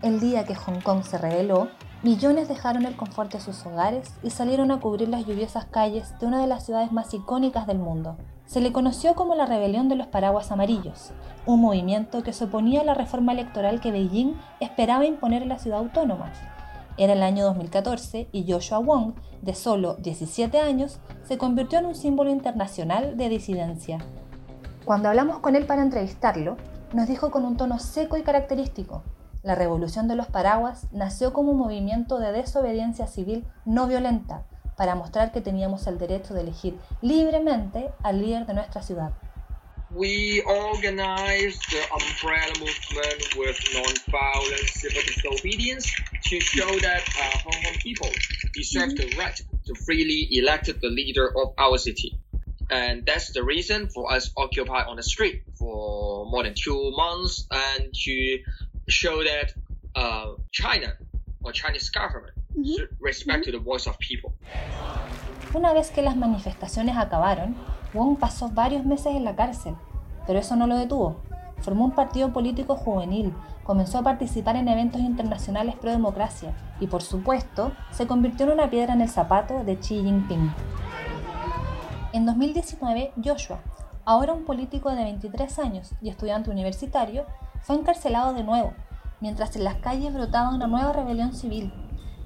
El día que Hong Kong se rebeló, millones dejaron el confort de sus hogares y salieron a cubrir las lluviosas calles de una de las ciudades más icónicas del mundo. Se le conoció como la Rebelión de los Paraguas Amarillos, un movimiento que se oponía a la reforma electoral que Beijing esperaba imponer en la ciudad autónoma. Era el año 2014 y Joshua Wong, de solo 17 años, se convirtió en un símbolo internacional de disidencia. Cuando hablamos con él para entrevistarlo, nos dijo con un tono seco y característico, la Revolución de los Paraguas nació como un movimiento de desobediencia civil no violenta para mostrar que teníamos el derecho de elegir libremente al líder de nuestra ciudad. We organized the umbrella movement with non-violent civil disobedience to show that uh, Hong Kong people deserve the right to freely elect the leader of our city. And that's the reason for us occupy on the street for more than two months and to show that uh, China or Chinese government should respect to the voice of people. Una vez que las manifestaciones acabaron, Wong pasó varios meses en la cárcel, pero eso no lo detuvo. Formó un partido político juvenil, comenzó a participar en eventos internacionales pro democracia y, por supuesto, se convirtió en una piedra en el zapato de Xi Jinping. En 2019, Joshua, ahora un político de 23 años y estudiante universitario, fue encarcelado de nuevo, mientras en las calles brotaba una nueva rebelión civil.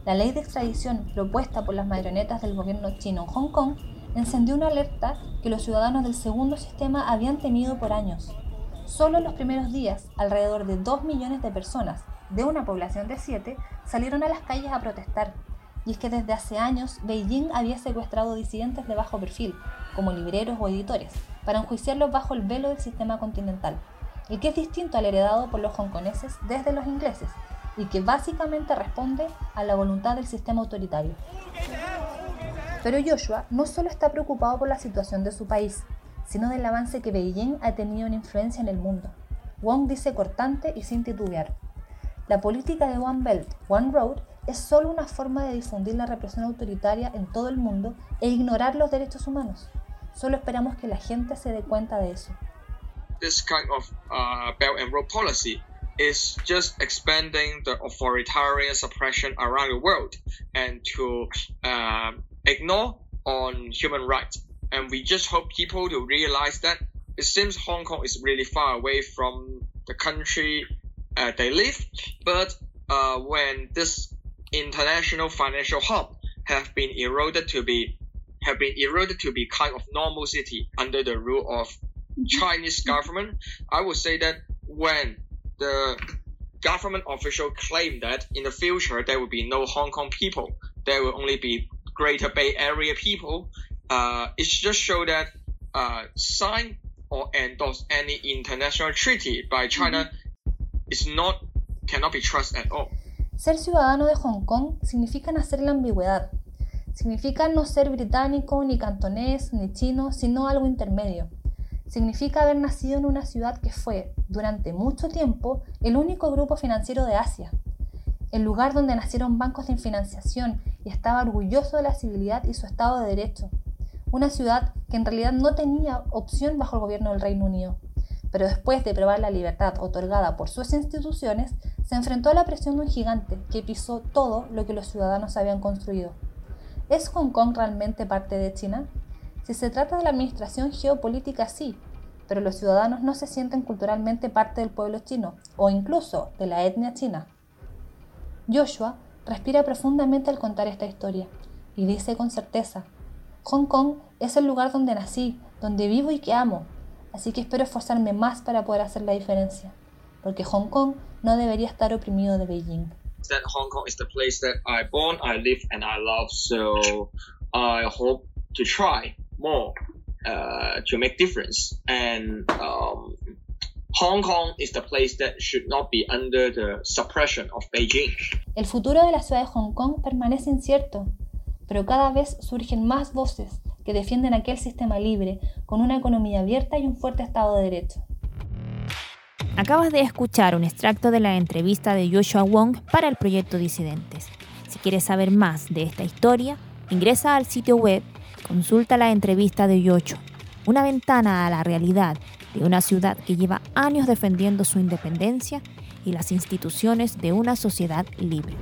La ley de extradición propuesta por las marionetas del gobierno chino en Hong Kong encendió una alerta que los ciudadanos del segundo sistema habían temido por años. Solo en los primeros días, alrededor de 2 millones de personas, de una población de 7, salieron a las calles a protestar. Y es que desde hace años Beijing había secuestrado disidentes de bajo perfil, como libreros o editores, para enjuiciarlos bajo el velo del sistema continental y que es distinto al heredado por los hongkoneses desde los ingleses y que básicamente responde a la voluntad del sistema autoritario. Pero Joshua no solo está preocupado por la situación de su país, sino del avance que Beijing ha tenido en influencia en el mundo. Wong dice cortante y sin titubear. La política de One Belt, One Road es solo una forma de difundir la represión autoritaria en todo el mundo e ignorar los derechos humanos. Solo esperamos que la gente se dé cuenta de eso. This kind of uh, Belt and Road policy is just expanding the authoritarian suppression around the world and to uh, ignore on human rights. And we just hope people to realize that it seems Hong Kong is really far away from the country uh, they live, but uh, when this international financial hub have been eroded to be have been eroded to be kind of normal city under the rule of Chinese government, I would say that when the government official claim that in the future there will be no Hong Kong people, there will only be Greater Bay Area people, uh, it just show that uh, sign or endorse any international treaty by China is not cannot be trusted at all. Ser ciudadano de Hong Kong significa nacer en la ambigüedad. Significa no ser británico, ni cantonés, ni chino, sino algo intermedio. Significa haber nacido en una ciudad que fue, durante mucho tiempo, el único grupo financiero de Asia, el lugar donde nacieron bancos de financiación y estaba orgulloso de la civilidad y su Estado de Derecho. Una ciudad que en realidad no tenía opción bajo el gobierno del Reino Unido, pero después de probar la libertad otorgada por sus instituciones, se enfrentó a la presión de un gigante que pisó todo lo que los ciudadanos habían construido. ¿Es Hong Kong realmente parte de China? Si se trata de la administración geopolítica, sí, pero los ciudadanos no se sienten culturalmente parte del pueblo chino o incluso de la etnia china. Joshua respira profundamente al contar esta historia y dice con certeza, Hong Kong es el lugar donde nací, donde vivo y que amo, así que espero esforzarme más para poder hacer la diferencia, porque Hong Kong no debería estar oprimido de Beijing. That Hong Kong is the place that I born, I live and I love, so I hope to try more uh, to make difference. And um, Hong Kong is the place that should not be under the suppression of Beijing. El futuro de la ciudad de Hong Kong permanece incierto, pero cada vez surgen más voces que defienden aquel sistema libre, con una economía abierta y un fuerte Estado de Derecho. Acabas de escuchar un extracto de la entrevista de Joshua Wong para el proyecto Disidentes. Si quieres saber más de esta historia, ingresa al sitio web Consulta la entrevista de Yocho, una ventana a la realidad de una ciudad que lleva años defendiendo su independencia y las instituciones de una sociedad libre.